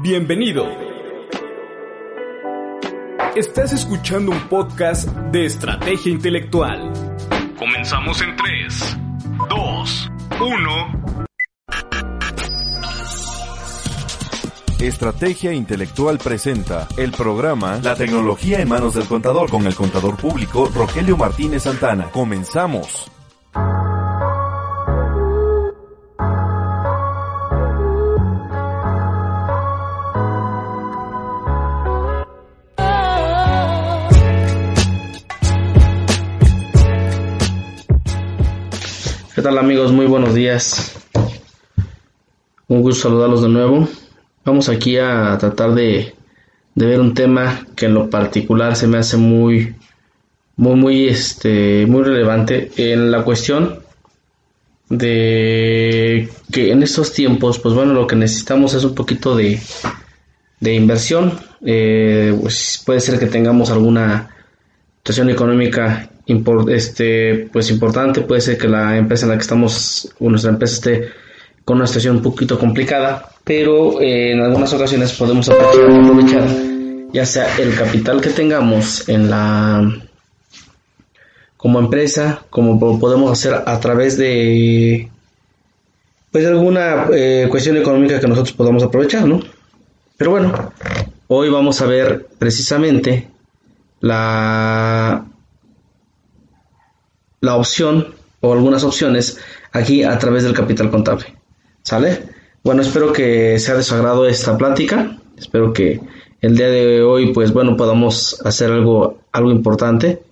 Bienvenido. Estás escuchando un podcast de estrategia intelectual. Comenzamos en 3, 2, 1. Estrategia Intelectual presenta el programa La tecnología en manos del contador con el contador público Rogelio Martínez Santana. Comenzamos. Tal amigos? Muy buenos días. Un gusto saludarlos de nuevo. Vamos aquí a tratar de, ver un tema que en lo particular se me hace muy, muy, muy, este, muy relevante en la cuestión de que en estos tiempos, pues bueno, lo que necesitamos es un poquito de, de inversión. Eh, pues puede ser que tengamos alguna situación económica este, pues importante. Puede ser que la empresa en la que estamos, o nuestra empresa esté con una situación un poquito complicada, pero eh, en algunas ocasiones podemos aprovechar, ya sea el capital que tengamos en la como empresa, como podemos hacer a través de pues alguna eh, cuestión económica que nosotros podamos aprovechar, ¿no? Pero bueno, hoy vamos a ver precisamente la la opción o algunas opciones aquí a través del capital contable. ¿Sale? Bueno, espero que sea de su agrado esta plática. Espero que el día de hoy, pues bueno, podamos hacer algo, algo importante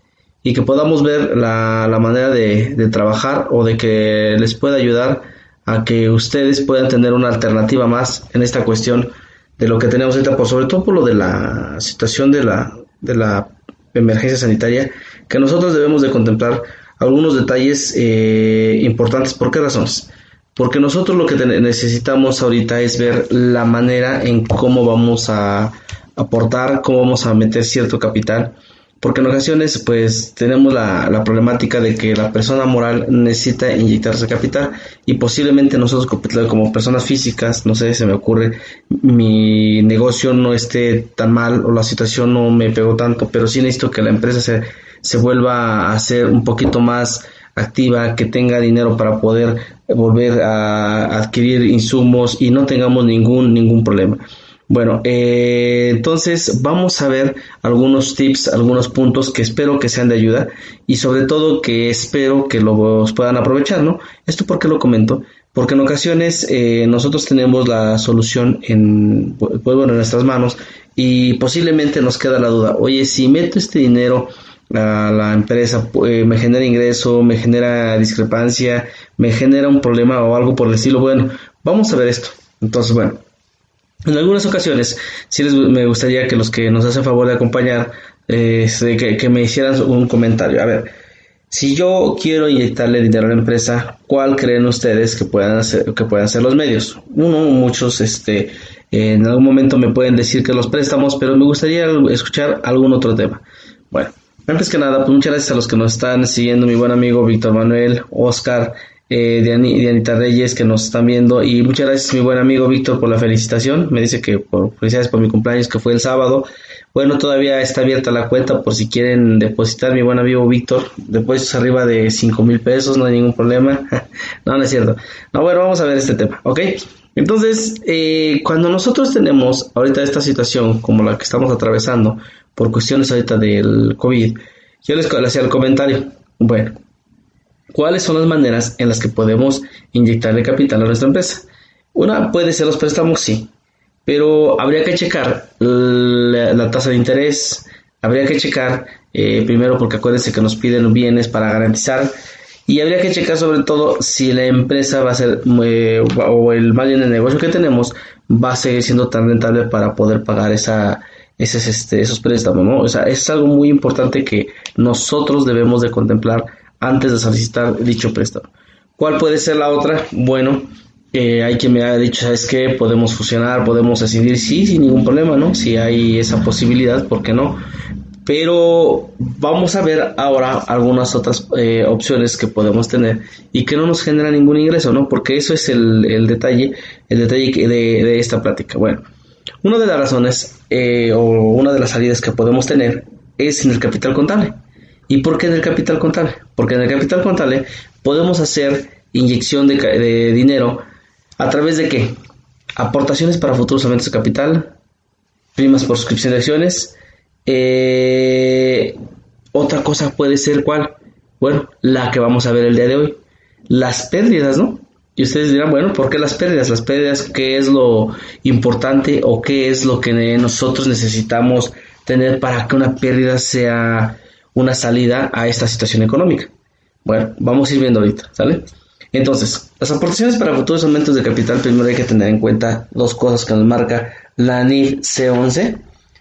y que podamos ver la, la manera de, de, trabajar o de que les pueda ayudar a que ustedes puedan tener una alternativa más en esta cuestión de lo que tenemos ahorita, por sobre todo por lo de la situación de la, de la emergencia sanitaria, que nosotros debemos de contemplar algunos detalles eh, importantes. ¿Por qué razones? Porque nosotros lo que necesitamos ahorita es ver la manera en cómo vamos a aportar, cómo vamos a meter cierto capital. Porque en ocasiones pues tenemos la, la problemática de que la persona moral necesita inyectarse capital y posiblemente nosotros como personas físicas, no sé, se me ocurre, mi negocio no esté tan mal o la situación no me pegó tanto, pero sí necesito que la empresa se se vuelva a ser un poquito más activa, que tenga dinero para poder volver a adquirir insumos y no tengamos ningún ningún problema. Bueno, eh, entonces vamos a ver algunos tips, algunos puntos que espero que sean de ayuda y sobre todo que espero que los puedan aprovechar, ¿no? Esto porque lo comento, porque en ocasiones eh, nosotros tenemos la solución en, pues, bueno, en nuestras manos y posiblemente nos queda la duda, oye, si meto este dinero a la empresa, eh, me genera ingreso, me genera discrepancia, me genera un problema o algo por el estilo. Bueno, vamos a ver esto. Entonces, bueno, en algunas ocasiones sí les, me gustaría que los que nos hacen favor de acompañar, eh, que, me hicieran un comentario. A ver, si yo quiero inyectarle dinero a la empresa, ¿cuál creen ustedes que puedan hacer, que puedan ser los medios? Uno, muchos, este, en algún momento me pueden decir que los préstamos, pero me gustaría escuchar algún otro tema. Antes que nada, pues muchas gracias a los que nos están siguiendo, mi buen amigo Víctor Manuel, Oscar, eh, Dianita Reyes que nos están viendo y muchas gracias mi buen amigo Víctor por la felicitación. Me dice que por felicidades por mi cumpleaños que fue el sábado. Bueno, todavía está abierta la cuenta por si quieren depositar mi buen amigo Víctor. Depósitos arriba de cinco mil pesos, no hay ningún problema. no, no es cierto. No, bueno, vamos a ver este tema, ¿ok? Entonces, eh, cuando nosotros tenemos ahorita esta situación como la que estamos atravesando, por cuestiones ahorita del COVID, yo les hacía el comentario. Bueno, ¿cuáles son las maneras en las que podemos inyectarle capital a nuestra empresa? Una puede ser los préstamos, sí, pero habría que checar la, tasa de interés, habría que checar eh, primero porque acuérdense que nos piden bienes para garantizar y habría que checar sobre todo si la empresa va a ser eh, o el margen de negocio que tenemos va a seguir siendo tan rentable para poder pagar esa ese este, esos préstamos, ¿no? O sea, es algo muy importante que nosotros debemos de contemplar antes de solicitar dicho préstamo. ¿Cuál puede ser la otra? Bueno, eh, hay quien me ha dicho, ¿sabes qué? Podemos fusionar, podemos decidir, sí, sin ningún problema, ¿no? Si hay esa posibilidad, ¿por qué no? Pero vamos a ver ahora algunas otras eh, opciones que podemos tener y que no nos genera ningún ingreso, ¿no? Porque eso es el, el detalle, el detalle de, de esta plática. Bueno, Una de las razones eh, o una de las salidas que podemos tener es en el capital contable. ¿Y por qué en el capital contable? Porque en el capital contable podemos hacer inyección de, de dinero a través de qué? Aportaciones para futuros aumentos de capital, primas por suscripción de acciones. Eh, otra cosa puede ser cuál? Bueno, la que vamos a ver el día de hoy. Las pérdidas, ¿no? Y ustedes dirán, bueno, ¿por qué las pérdidas? Las pérdidas, ¿qué es lo importante o qué es lo que nosotros necesitamos tener para que una pérdida sea una salida a esta situación económica? Bueno, vamos a ir viendo ahorita, ¿sale? Entonces, las aportaciones para futuros aumentos de capital, primero hay que tener en cuenta dos cosas que nos marca la NIF C11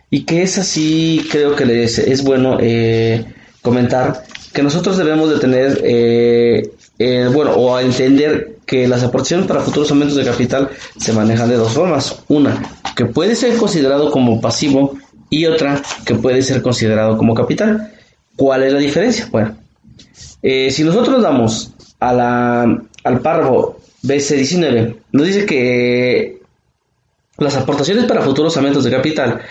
y que es así, creo que les es bueno eh, comentar que nosotros debemos de tener, eh, eh, bueno, o entender que las aportaciones para futuros aumentos de capital se manejan de dos formas. Una, que puede ser considerado como pasivo y otra, que puede ser considerado como capital. ¿Cuál es la diferencia? Bueno, si nosotros damos a la, al párrafo BC19, nos dice que las aportaciones para futuros aumentos de capital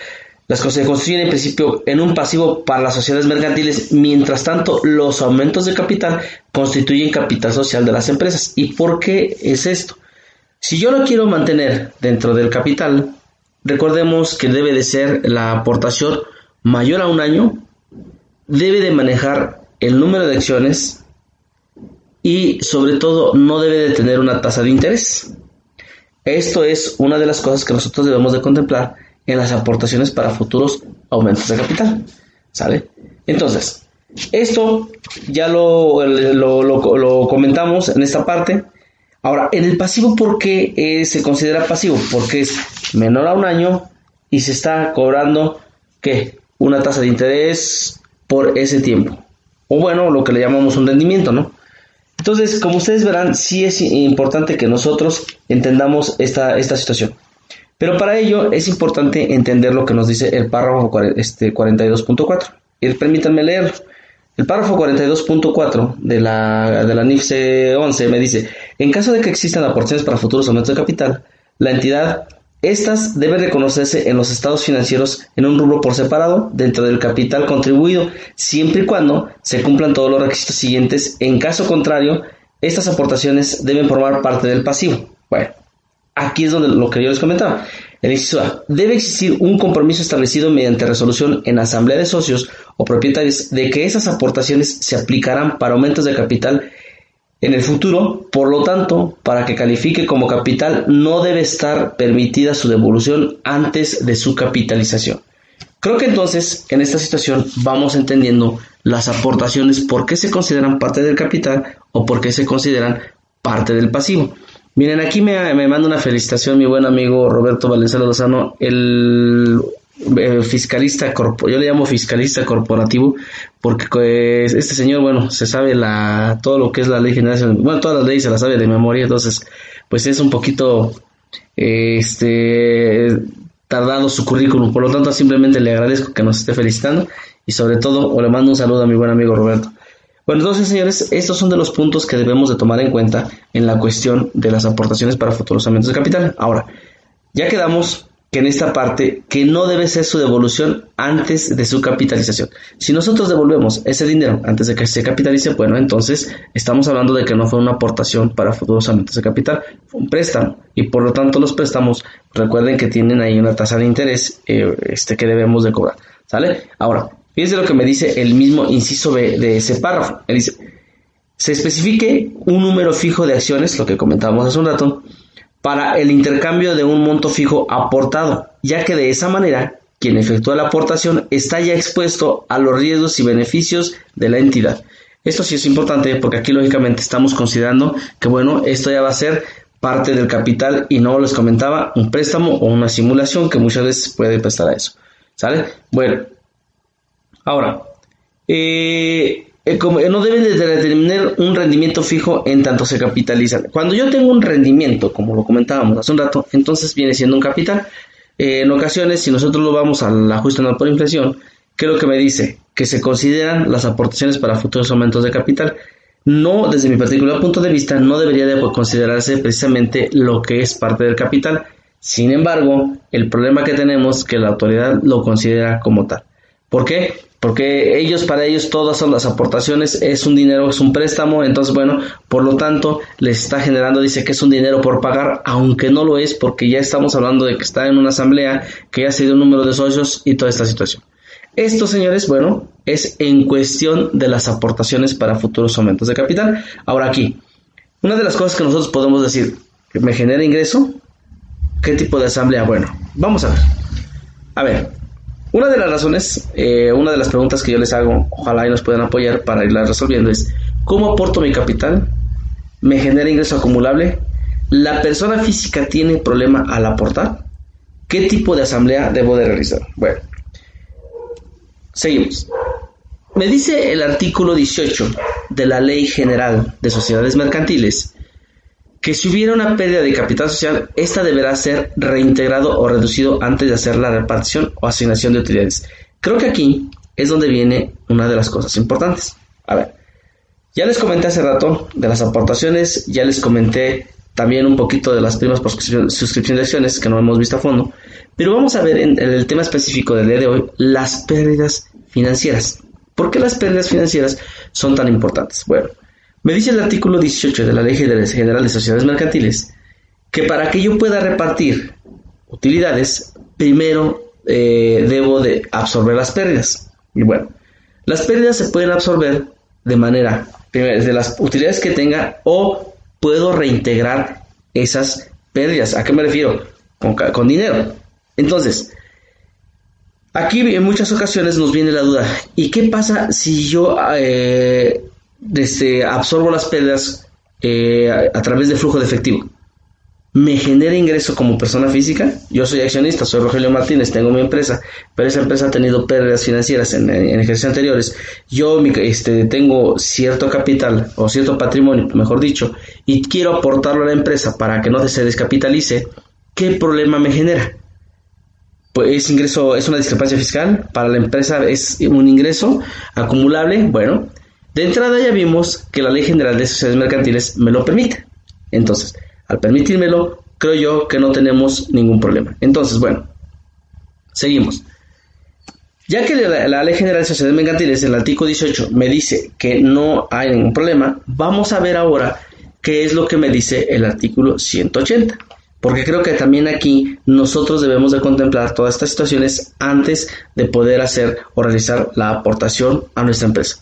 las se construyen en principio en un pasivo para las sociedades mercantiles, mientras tanto los aumentos de capital constituyen capital social de las empresas. ¿Y por qué es esto? Si yo lo quiero mantener dentro del capital, recordemos que debe de ser la aportación mayor a un año, debe de manejar el número de acciones y sobre todo no debe de tener una tasa de interés. Esto es una de las cosas que nosotros debemos de contemplar en las aportaciones para futuros aumentos de capital. ¿Sale? Entonces, esto ya lo, lo, comentamos en esta parte. Ahora, en el pasivo, ¿por qué eh, se considera pasivo? Porque es menor a un año y se está cobrando. Una tasa de interés por ese tiempo. O bueno, lo que le llamamos un rendimiento, ¿no? Entonces, como ustedes verán, sí es importante que nosotros entendamos esta, esta situación. Pero para ello es importante entender lo que nos dice el párrafo este, 42.4. Y permítanme leerlo. El párrafo 42.4 de la, de la NIF 11 me dice, en caso de que existan aportaciones para futuros aumentos de capital, la entidad, estas deben reconocerse en los estados financieros en un rubro por separado dentro del capital contribuido, siempre y cuando se cumplan todos los requisitos siguientes. En caso contrario, estas aportaciones deben formar parte del pasivo. Bueno, Aquí es donde lo que yo les comentaba. El. Debe existir un compromiso establecido mediante resolución en asamblea de socios o propietarios de que esas aportaciones se aplicarán para aumentos de capital en el futuro. Por lo tanto, para que califique como capital no debe estar permitida su devolución antes de su capitalización. Creo que entonces en esta situación vamos entendiendo las aportaciones, por qué se consideran parte del capital o por qué se consideran parte del pasivo. Miren, aquí me, manda una felicitación mi buen amigo Roberto Valenzuela Lozano, el, fiscalista, yo le llamo fiscalista corporativo, porque pues, este señor, bueno, se sabe la todo lo que es la ley general, bueno, todas las leyes se las sabe de memoria, entonces, pues es un poquito, este, tardado su currículum, por lo tanto simplemente le agradezco que nos esté felicitando y sobre todo, o le mando un saludo a mi buen amigo Roberto. Bueno, entonces, señores, estos son de los puntos que debemos de tomar en cuenta en la cuestión de las aportaciones para futuros aumentos de capital. Ahora, ya quedamos que en esta parte que no debe ser su devolución antes de su capitalización. Si nosotros devolvemos ese dinero antes de que se capitalice, bueno, entonces estamos hablando de que no fue una aportación para futuros aumentos de capital, fue un préstamo y por lo tanto los préstamos recuerden que tienen ahí una tasa de interés eh, este que debemos de cobrar, ¿sale? Ahora, Fíjense lo que me dice el mismo inciso B de ese párrafo. Él dice, se especifique un número fijo de acciones, lo que comentábamos hace un rato, para el intercambio de un monto fijo aportado, ya que de esa manera quien efectúa la aportación está ya expuesto a los riesgos y beneficios de la entidad. Esto sí es importante porque aquí lógicamente estamos considerando que bueno, esto ya va a ser parte del capital y no les comentaba un préstamo o una simulación que muchas veces puede prestar a eso. ¿Sale? Bueno, Ahora, eh, eh, como, no deben de determinar un rendimiento fijo en tanto se capitalizan. Cuando yo tengo un rendimiento, como lo comentábamos hace un rato, entonces viene siendo un capital. Eh, en ocasiones, si nosotros lo vamos al ajuste anual por inflación, ¿qué es lo que me dice? Que se consideran las aportaciones para futuros aumentos de capital. No, desde mi particular punto de vista, no debería de considerarse precisamente lo que es parte del capital, Sin embargo, el problema que tenemos es que la autoridad lo considera como tal. ¿Por qué? Porque ellos, para ellos, todas son las aportaciones, es un dinero, es un préstamo, entonces, bueno, por lo tanto, les está generando, dice que es un dinero por pagar, aunque no lo es, porque ya estamos hablando de que está en una asamblea, que ya se dio un número de socios y toda esta situación. Esto, señores, bueno, es en cuestión de las aportaciones para futuros aumentos de capital. Ahora aquí, una de las cosas que nosotros podemos decir, que me genera ingreso, ¿qué tipo de asamblea? Bueno, vamos a ver. A ver, una de las razones, eh, una de las preguntas que yo les hago, ojalá y nos puedan apoyar para irla resolviendo, es ¿cómo aporto mi capital? ¿Me genera ingreso acumulable? ¿La persona física tiene problema al aportar? ¿Qué tipo de asamblea debo de realizar? Bueno, seguimos. Me dice el artículo 18 de la Ley General de Sociedades Mercantiles que si hubiera una pérdida de capital social, esta deberá ser reintegrado o reducido antes de hacer la repartición o asignación de utilidades. Creo que aquí es donde viene una de las cosas importantes. A ver, ya les comenté hace rato de las aportaciones, ya les comenté también un poquito de las primas por suscripción de acciones que no hemos visto a fondo, pero vamos a ver en, el tema específico del día de hoy las pérdidas financieras. ¿Por qué las pérdidas financieras son tan importantes? Bueno, me dice el artículo 18 de la Ley General de Sociedades Mercantiles que para que yo pueda repartir utilidades, primero eh, debo de absorber las pérdidas. Y bueno, las pérdidas se pueden absorber de manera, de las utilidades que tenga o puedo reintegrar esas pérdidas. ¿A qué me refiero? Con, dinero. Entonces, aquí en muchas ocasiones nos viene la duda, ¿y qué pasa si yo eh, desde, absorbo las pérdidas eh, a, través de flujo de efectivo. ¿Me genera ingreso como persona física? Yo soy accionista, soy Rogelio Martínez, tengo mi empresa, pero esa empresa ha tenido pérdidas financieras en, ejercicios anteriores. Yo este, tengo cierto capital o cierto patrimonio, mejor dicho, y quiero aportarlo a la empresa para que no se descapitalice. ¿Qué problema me genera? Pues es ingreso, es una discrepancia fiscal, para la empresa es un ingreso acumulable, bueno, de entrada ya vimos que la Ley General de Sociedades Mercantiles me lo permite. Entonces, al permitírmelo, creo yo que no tenemos ningún problema. Entonces, bueno, seguimos. Ya que la, Ley General de Sociedades Mercantiles, el artículo 18, me dice que no hay ningún problema, vamos a ver ahora qué es lo que me dice el artículo 180. Porque creo que también aquí nosotros debemos de contemplar todas estas situaciones antes de poder hacer o realizar la aportación a nuestra empresa.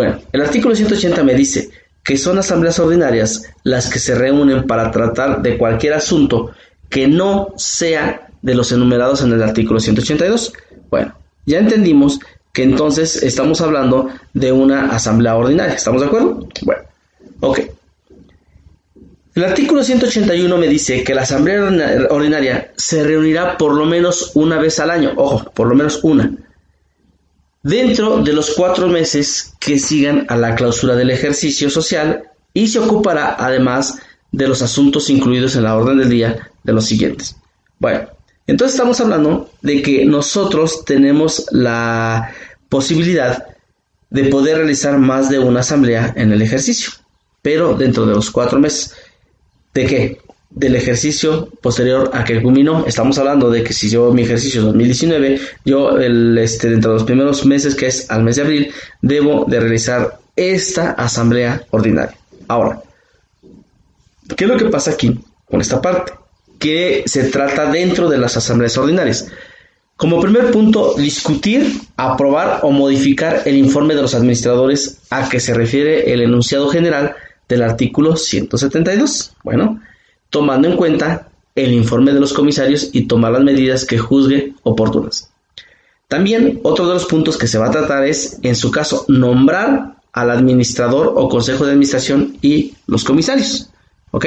Bueno, el artículo 180 me dice que son asambleas ordinarias las que se reúnen para tratar de cualquier asunto que no sea de los enumerados en el artículo 182. Bueno, ya entendimos que entonces estamos hablando de una asamblea ordinaria. ¿Estamos de acuerdo? Bueno, ok. El artículo 181 me dice que la asamblea ordinaria se reunirá por lo menos una vez al año. Ojo, por lo menos una dentro de los cuatro meses que sigan a la clausura del ejercicio social y se ocupará además de los asuntos incluidos en la orden del día de los siguientes. Bueno, entonces estamos hablando de que nosotros tenemos la posibilidad de poder realizar más de una asamblea en el ejercicio, pero dentro de los cuatro meses. ¿De qué? Del ejercicio posterior a que culminó. Estamos hablando de que si yo mi ejercicio es 2019, yo el, este, dentro de los primeros meses, que es al mes de abril, debo de realizar esta asamblea ordinaria. Ahora, ¿qué es lo que pasa aquí con esta parte? Que se trata dentro de las asambleas ordinarias. Como primer punto, discutir, aprobar o modificar el informe de los administradores a que se refiere el enunciado general del artículo 172. Bueno, tomando en cuenta el informe de los comisarios y tomar las medidas que juzgue oportunas. También otro de los puntos que se va a tratar es, en su caso, nombrar al administrador o consejo de administración y los comisarios. ¿Ok?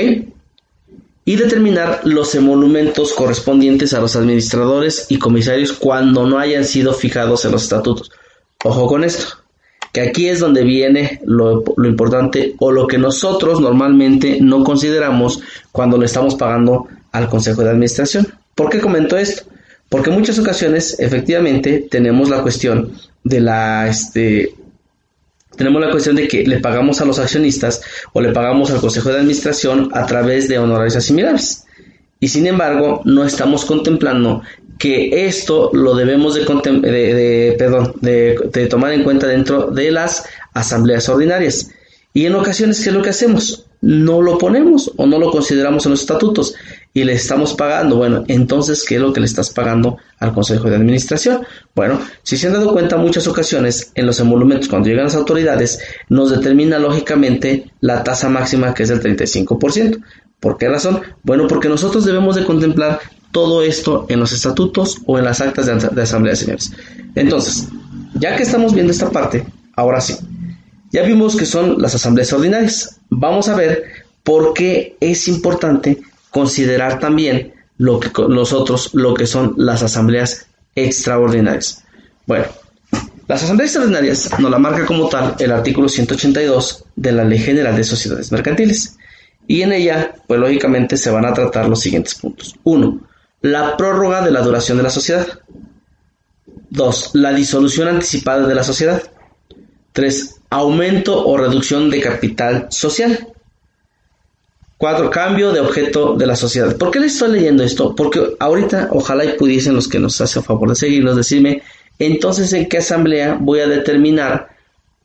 Y determinar los emolumentos correspondientes a los administradores y comisarios cuando no hayan sido fijados en los estatutos. Ojo con esto que aquí es donde viene lo, importante o lo que nosotros normalmente no consideramos cuando le estamos pagando al Consejo de Administración. ¿Por qué comento esto? Porque en muchas ocasiones efectivamente tenemos la cuestión de la este tenemos la cuestión de que le pagamos a los accionistas o le pagamos al Consejo de Administración a través de honorarios asimilables. Y sin embargo, no estamos contemplando que esto lo debemos de, tomar en cuenta dentro de las asambleas ordinarias. Y en ocasiones, ¿qué es lo que hacemos? No lo ponemos o no lo consideramos en los estatutos y le estamos pagando. Bueno, entonces, ¿qué es lo que le estás pagando al Consejo de Administración? Bueno, si se han dado cuenta, muchas ocasiones en los emolumentos, cuando llegan las autoridades, nos determina lógicamente la tasa máxima que es del 35%. ¿Por qué razón? Bueno, porque nosotros debemos de contemplar todo esto en los estatutos o en las actas de, de asamblea, señores. Entonces, ya que estamos viendo esta parte, ahora sí, ya vimos que son las asambleas ordinarias. Vamos a ver por qué es importante considerar también lo que nosotros lo que son las asambleas extraordinarias. Bueno, las asambleas extraordinarias nos la marca como tal el artículo 182 de la Ley General de Sociedades Mercantiles. Y en ella, pues lógicamente se van a tratar los siguientes puntos. Uno, la prórroga de la duración de la sociedad. Dos, la disolución anticipada de la sociedad. 3. Aumento o reducción de capital social. 4. Cambio de objeto de la sociedad. ¿Por qué les estoy leyendo esto? Porque ahorita ojalá y pudiesen los que nos hacen favor de seguirnos decirme entonces en qué asamblea voy a determinar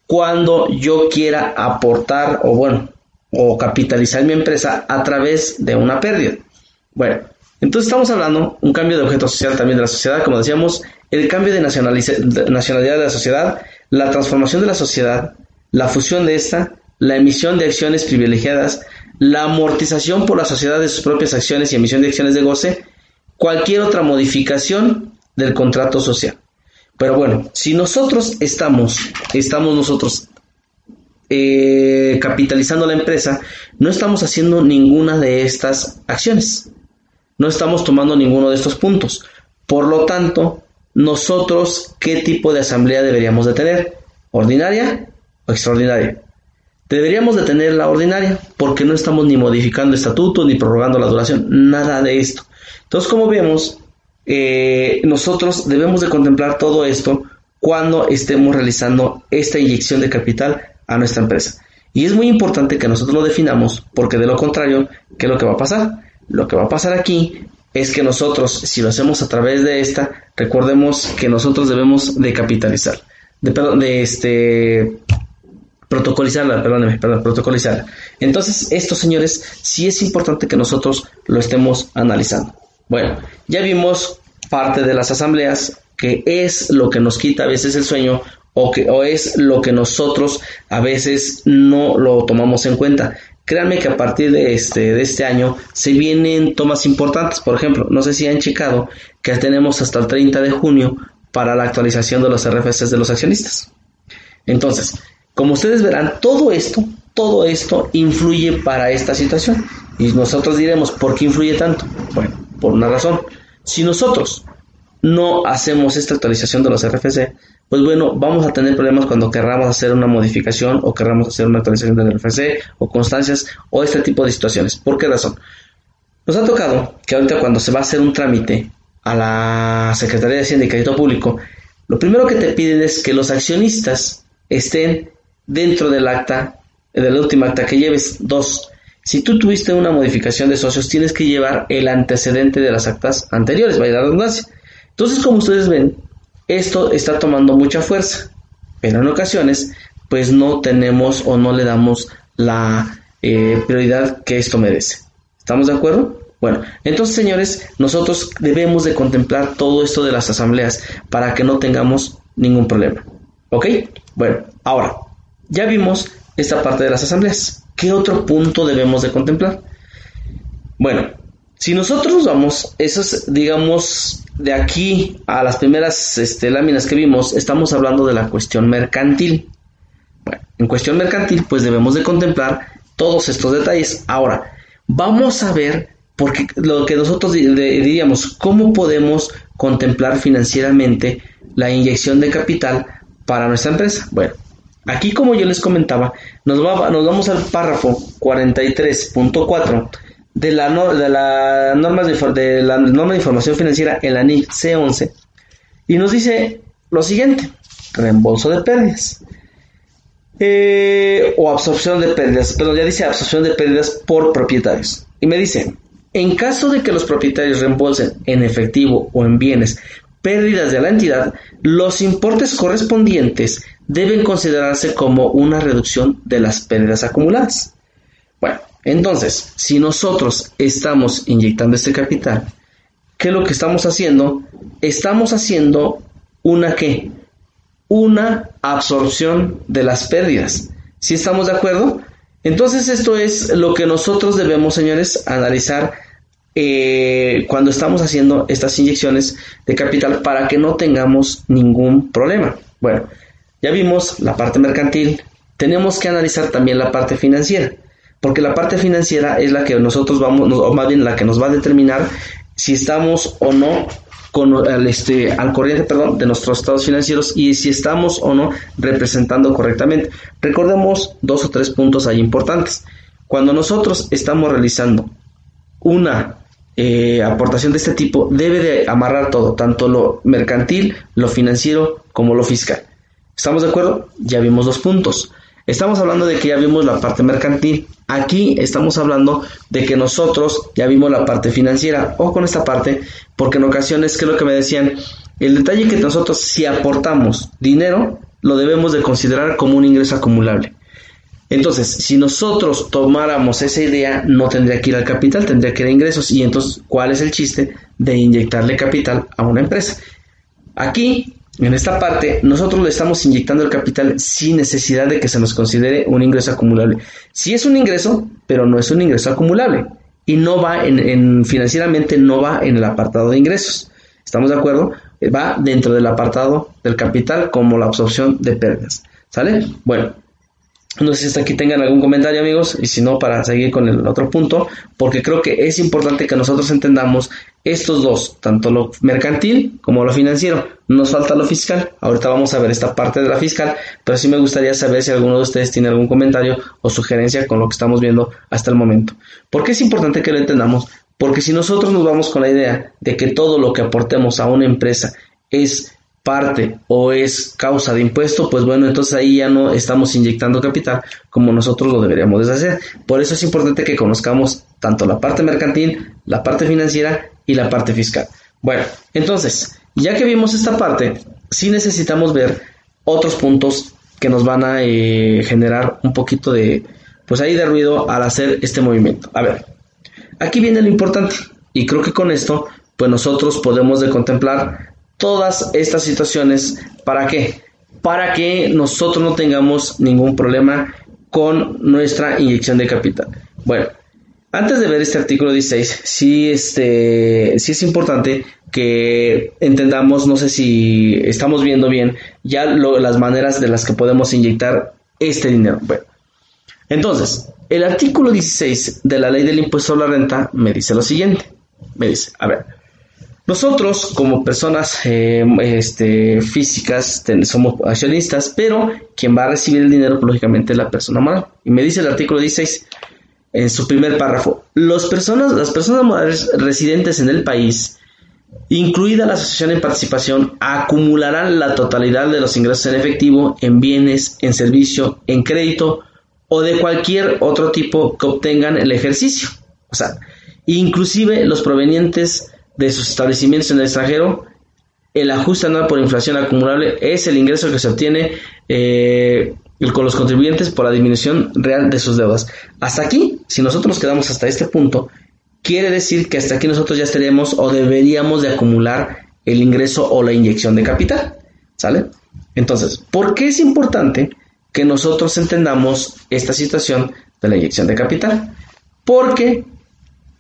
cuando yo quiera aportar o bueno o capitalizar mi empresa a través de una pérdida. Bueno, entonces estamos hablando un cambio de objeto social también de la sociedad, como decíamos, el cambio de nacionalidad de la sociedad, la transformación de la sociedad, la fusión de esta, la emisión de acciones privilegiadas, la amortización por la sociedad de sus propias acciones y emisión de acciones de goce, cualquier otra modificación del contrato social. Pero bueno, si nosotros estamos, estamos nosotros eh, capitalizando la empresa, no estamos haciendo ninguna de estas acciones. No estamos tomando ninguno de estos puntos. Por lo tanto, nosotros qué tipo de asamblea deberíamos de tener, ordinaria o extraordinaria. Deberíamos de tener la ordinaria porque no estamos ni modificando estatutos ni prorrogando la duración, nada de esto. Entonces, como vemos, eh, nosotros debemos de contemplar todo esto cuando estemos realizando esta inyección de capital a nuestra empresa. Y es muy importante que nosotros lo definamos porque de lo contrario, ¿qué es lo que va a pasar? Lo que va a pasar aquí es que nosotros, si lo hacemos a través de esta, recordemos que nosotros debemos de capitalizar, de, este protocolizarla, perdóneme, perdón, protocolizarla. Entonces, esto, señores, sí es importante que nosotros lo estemos analizando. Bueno, ya vimos parte de las asambleas, que es lo que nos quita a veces el sueño o, que, o es lo que nosotros a veces no lo tomamos en cuenta. Créanme que a partir de este, de este año se vienen tomas importantes. Por ejemplo, no sé si han checado que tenemos hasta el 30 de junio para la actualización de los RFCs de los accionistas. Entonces, como ustedes verán, todo esto, todo esto influye para esta situación. Y nosotros diremos, ¿por qué influye tanto? Bueno, por una razón. Si nosotros no hacemos esta actualización de los RFC, pues bueno, vamos a tener problemas cuando querramos hacer una modificación o querramos hacer una actualización del RFC o constancias o este tipo de situaciones. ¿Por qué razón? Nos ha tocado que ahorita cuando se va a hacer un trámite a la Secretaría de Hacienda y Crédito Público, lo primero que te piden es que los accionistas estén dentro del acta, del último acta que lleves. Dos, si tú tuviste una modificación de socios, tienes que llevar el antecedente de las actas anteriores, vaya la redundancia. Entonces, como ustedes ven, esto está tomando mucha fuerza, pero en ocasiones pues no tenemos o no le damos la eh, prioridad que esto merece. ¿Estamos de acuerdo? Bueno, entonces señores, nosotros debemos de contemplar todo esto de las asambleas para que no tengamos ningún problema. ¿Ok? Bueno, ahora, ya vimos esta parte de las asambleas. ¿Qué otro punto debemos de contemplar? Bueno, si nosotros vamos, esos, digamos, de aquí a las primeras este, láminas que vimos, estamos hablando de la cuestión mercantil. Bueno, en cuestión mercantil, pues debemos de contemplar todos estos detalles. Ahora, vamos a ver, porque lo que nosotros diríamos, cómo podemos contemplar financieramente la inyección de capital para nuestra empresa. Bueno, aquí como yo les comentaba, nos, nos vamos al párrafo 43.4 de la, de de, la norma de información financiera en la NIF C11 y nos dice lo siguiente, reembolso de pérdidas eh, o absorción de pérdidas, perdón, ya dice absorción de pérdidas por propietarios. Y me dice, En caso de que los propietarios reembolsen en efectivo o en bienes pérdidas de la entidad, los importes correspondientes deben considerarse como una reducción de las pérdidas acumuladas. Bueno, entonces, si nosotros estamos inyectando este capital, ¿qué es lo que estamos haciendo? Estamos haciendo una qué? Una absorción de las pérdidas. ¿Sí estamos de acuerdo? Entonces esto es lo que nosotros debemos, señores, analizar eh, cuando estamos haciendo estas inyecciones de capital para que no tengamos ningún problema. Bueno, ya vimos la parte mercantil, tenemos que analizar también la parte financiera, porque la parte financiera es la que nosotros vamos, o más bien la que nos va a determinar si estamos o no con al, este, al corriente perdón, de nuestros estados financieros y si estamos o no representando correctamente. Recordemos dos o tres puntos ahí importantes. Cuando nosotros estamos realizando una eh, aportación de este tipo, debe de amarrar todo, tanto lo mercantil, lo financiero como lo fiscal. ¿Estamos de acuerdo? Ya vimos dos puntos. Estamos hablando de que ya vimos la parte mercantil. Aquí estamos hablando de que nosotros ya vimos la parte financiera. O con esta parte, porque en ocasiones, que es lo que me decían? El detalle que nosotros si aportamos dinero, lo debemos de considerar como un ingreso acumulable. Entonces, si nosotros tomáramos esa idea, no tendría que ir al capital, tendría que ir a ingresos. Y entonces, ¿cuál es el chiste de inyectarle capital a una empresa? Aquí en esta parte, nosotros le estamos inyectando el capital sin necesidad de que se nos considere un ingreso acumulable. Sí es un ingreso, pero no es un ingreso acumulable. Y no va en, financieramente, no va en el apartado de ingresos. ¿Estamos de acuerdo? Va dentro del apartado del capital como la absorción de pérdidas. ¿Sale? Bueno, no sé si hasta aquí tengan algún comentario amigos y si no para seguir con el otro punto porque creo que es importante que nosotros entendamos estos dos, tanto lo mercantil como lo financiero. Nos falta lo fiscal. Ahorita vamos a ver esta parte de la fiscal, pero sí me gustaría saber si alguno de ustedes tiene algún comentario o sugerencia con lo que estamos viendo hasta el momento. ¿Por qué es importante que lo entendamos? Porque si nosotros nos vamos con la idea de que todo lo que aportemos a una empresa es parte o es causa de impuesto, pues bueno, entonces ahí ya no estamos inyectando capital como nosotros lo deberíamos de hacer. Por eso es importante que conozcamos tanto la parte mercantil, la parte financiera y la parte fiscal. Bueno, entonces, ya que vimos esta parte, sí necesitamos ver otros puntos que nos van a eh, generar un poquito de, pues ahí de ruido al hacer este movimiento. A ver, aquí viene lo importante y creo que con esto, pues nosotros podemos de contemplar todas estas situaciones. ¿Para qué? Para que nosotros no tengamos ningún problema con nuestra inyección de capital. Bueno, antes de ver este artículo 16, sí, este, sí es importante que entendamos, no sé si estamos viendo bien, ya las maneras de las que podemos inyectar este dinero. Bueno, entonces, el artículo 16 de la ley del impuesto a la renta me dice lo siguiente. Me dice, a ver, nosotros como personas eh, este, físicas somos accionistas, pero quien va a recibir el dinero, lógicamente, es la persona moral. Y me dice el artículo 16 en su primer párrafo, las personas, las personas morales residentes en el país, incluida la asociación en participación, acumularán la totalidad de los ingresos en efectivo, en bienes, en servicio, en crédito o de cualquier otro tipo que obtengan el ejercicio. O sea, inclusive los provenientes de sus establecimientos en el extranjero, el ajuste anual por inflación acumulable es el ingreso que se obtiene eh, con los contribuyentes por la disminución real de sus deudas. Hasta aquí, si nosotros nos quedamos hasta este punto, quiere decir que hasta aquí nosotros ya estaríamos o deberíamos de acumular el ingreso o la inyección de capital. ¿Sale? Entonces, ¿por qué es importante que nosotros entendamos esta situación de la inyección de capital? Porque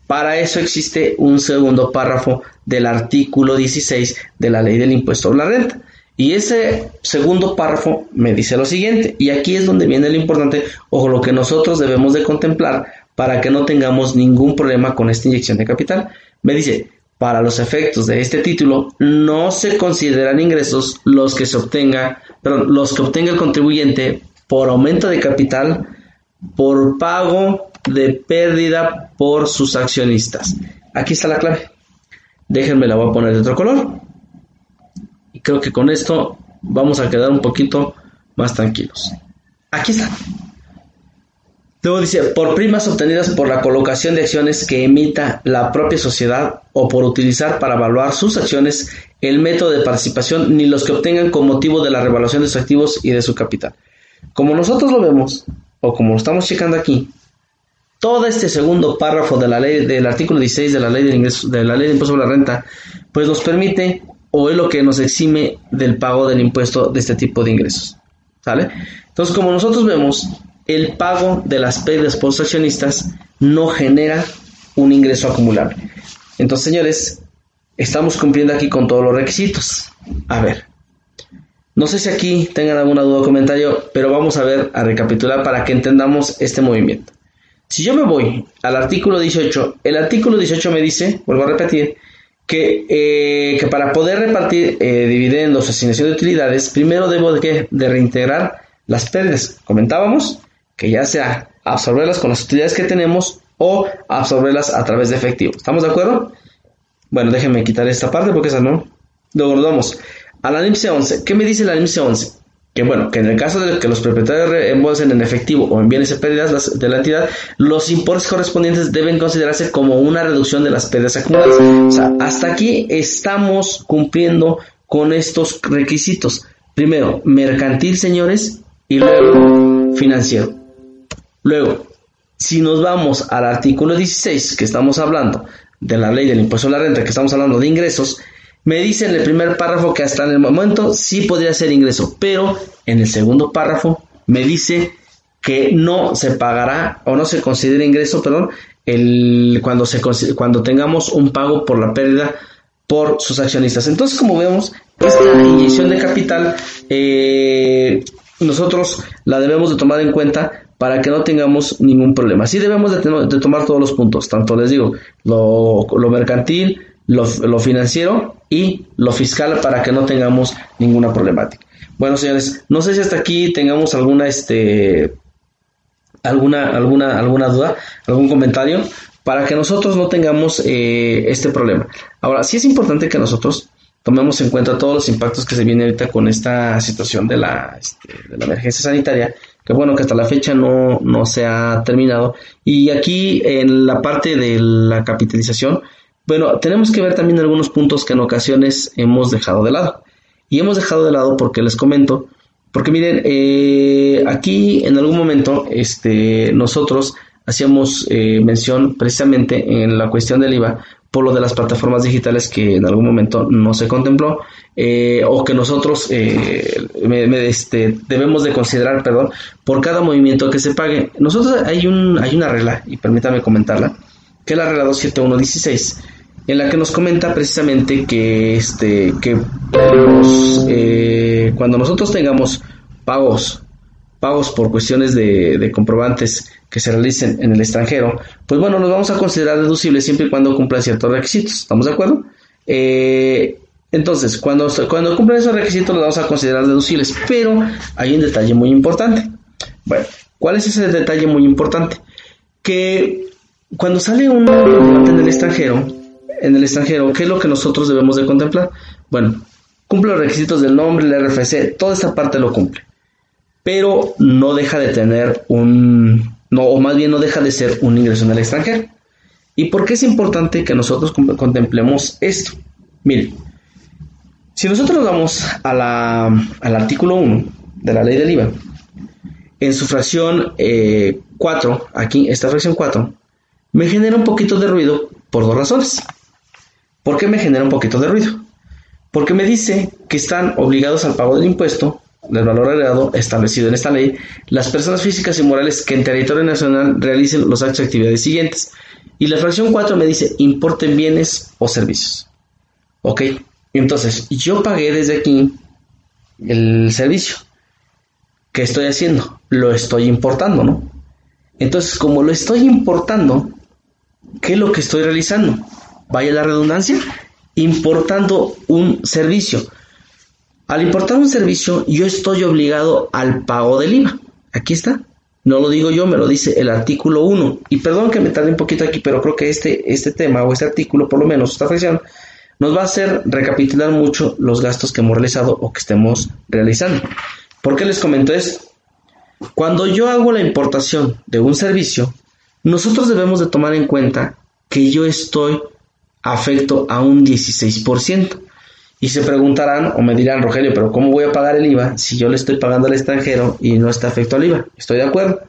para eso existe un segundo párrafo del artículo 16 de la ley del impuesto a la renta. Y ese segundo párrafo me dice lo siguiente, y aquí es donde viene lo importante o lo que nosotros debemos de contemplar para que no tengamos ningún problema con esta inyección de capital. Me dice, para los efectos de este título no se consideran ingresos los que se obtenga, perdón, los que obtenga el contribuyente por aumento de capital, por pago de pérdida por sus accionistas. Aquí está la clave. Déjenme la voy a poner de otro color. Y creo que con esto vamos a quedar un poquito más tranquilos. Aquí está. Luego dice, por primas obtenidas por la colocación de acciones que emita la propia sociedad o por utilizar para evaluar sus acciones el método de participación ni los que obtengan con motivo de la revaluación de sus activos y de su capital. Como nosotros lo vemos, o como lo estamos checando aquí, todo este segundo párrafo de la ley del artículo 16 de la ley de ingreso, de la ley de impuesto sobre la renta, pues nos permite o es lo que nos exime del pago del impuesto de este tipo de ingresos. ¿Sale? Entonces, como nosotros vemos, el pago de las pérdidas por los accionistas no genera un ingreso acumulable. Entonces, señores, estamos cumpliendo aquí con todos los requisitos. A ver, no sé si aquí tengan alguna duda o comentario, pero vamos a ver, a recapitular para que entendamos este movimiento. Si yo me voy al artículo 18, el artículo 18 me dice, vuelvo a repetir, que, eh, que para poder repartir eh, dividendos asignación de utilidades, primero debo de, de reintegrar las pérdidas. Comentábamos que ya sea absorberlas con las utilidades que tenemos o absorberlas a través de efectivo. ¿Estamos de acuerdo? Bueno, déjenme quitar esta parte porque esa no. Luego nos vamos a la NIMC 11. ¿Qué me dice la NIMC 11? Que bueno, que en el caso de que los propietarios reembolsen en efectivo o en bienes y pérdidas de la entidad, los importes correspondientes deben considerarse como una reducción de las pérdidas acumuladas. O sea, hasta aquí estamos cumpliendo con estos requisitos. Primero, mercantil, señores, y luego financiero. Luego, si nos vamos al artículo 16, que estamos hablando de la ley del impuesto a la renta, que estamos hablando de ingresos, me dice en el primer párrafo que hasta en el momento sí podría ser ingreso, pero en el segundo párrafo me dice que no se pagará o no se considera ingreso, perdón, el, cuando, se, cuando tengamos un pago por la pérdida por sus accionistas. Entonces, como vemos, esta inyección de capital eh, nosotros la debemos de tomar en cuenta para que no tengamos ningún problema. Sí debemos de, tomar todos los puntos, tanto les digo, lo, mercantil, lo, financiero y lo fiscal para que no tengamos ninguna problemática. Bueno, señores, no sé si hasta aquí tengamos alguna, este, alguna, alguna, alguna duda, algún comentario, para que nosotros no tengamos eh, este problema. Ahora, sí es importante que nosotros tomemos en cuenta todos los impactos que se vienen ahorita con esta situación de la, este, de la emergencia sanitaria, que bueno, que hasta la fecha no, no se ha terminado. Y aquí en la parte de la capitalización, bueno, tenemos que ver también algunos puntos que en ocasiones hemos dejado de lado. Y hemos dejado de lado porque les comento, porque miren, eh, aquí en algún momento este, nosotros hacíamos eh, mención precisamente en la cuestión del IVA por lo de las plataformas digitales que en algún momento no se contempló eh, o que nosotros eh, este, debemos de considerar, perdón, por cada movimiento que se pague. Nosotros hay, un, hay una regla, y permítame comentarla, que es la regla 27116, en la que nos comenta precisamente que, este, que eh, cuando nosotros tengamos pagos pagos por cuestiones de, comprobantes que se realicen en el extranjero, pues bueno, nos vamos a considerar deducibles siempre y cuando cumplan ciertos requisitos. ¿Estamos de acuerdo? Eh, entonces, cuando, cuando cumplan esos requisitos los vamos a considerar deducibles, pero hay un detalle muy importante. Bueno, ¿cuál es ese detalle muy importante? Que cuando sale un comprobante en el extranjero, en el extranjero, ¿qué es lo que nosotros debemos de contemplar? Bueno, cumple los requisitos del nombre, el RFC, toda esta parte lo cumple pero no deja de tener un, no, o más bien no deja de ser un ingreso en el extranjero. ¿Y por qué es importante que nosotros contemplemos esto? Miren, si nosotros vamos a la, al artículo 1 de la ley del IVA, en su fracción 4, eh, aquí, esta fracción 4, me genera un poquito de ruido por dos razones. ¿Por qué me genera un poquito de ruido? Porque me dice que están obligados al pago del impuesto del valor agregado establecido en esta ley, las personas físicas y morales que en territorio nacional realicen los actos de actividades siguientes. Y la fracción 4 me dice importen bienes o servicios. Ok, entonces yo pagué desde aquí el servicio. ¿Qué estoy haciendo? Lo estoy importando, ¿no? Entonces, como lo estoy importando, ¿qué es lo que estoy realizando? Vaya la redundancia, importando un servicio. Al importar un servicio, yo estoy obligado al pago del IVA. Aquí está. No lo digo yo, me lo dice el artículo 1. Y perdón que me tarde un poquito aquí, pero creo que este, este tema o este artículo, por lo menos esta fracción, nos va a hacer recapitular mucho los gastos que hemos realizado o que estemos realizando. ¿Por qué les comento esto? Cuando yo hago la importación de un servicio, nosotros debemos de tomar en cuenta que yo estoy afecto a un 16%. Y se preguntarán o me dirán, Rogelio, pero ¿cómo voy a pagar el IVA si yo le estoy pagando al extranjero y no está afecto al IVA? Estoy de acuerdo.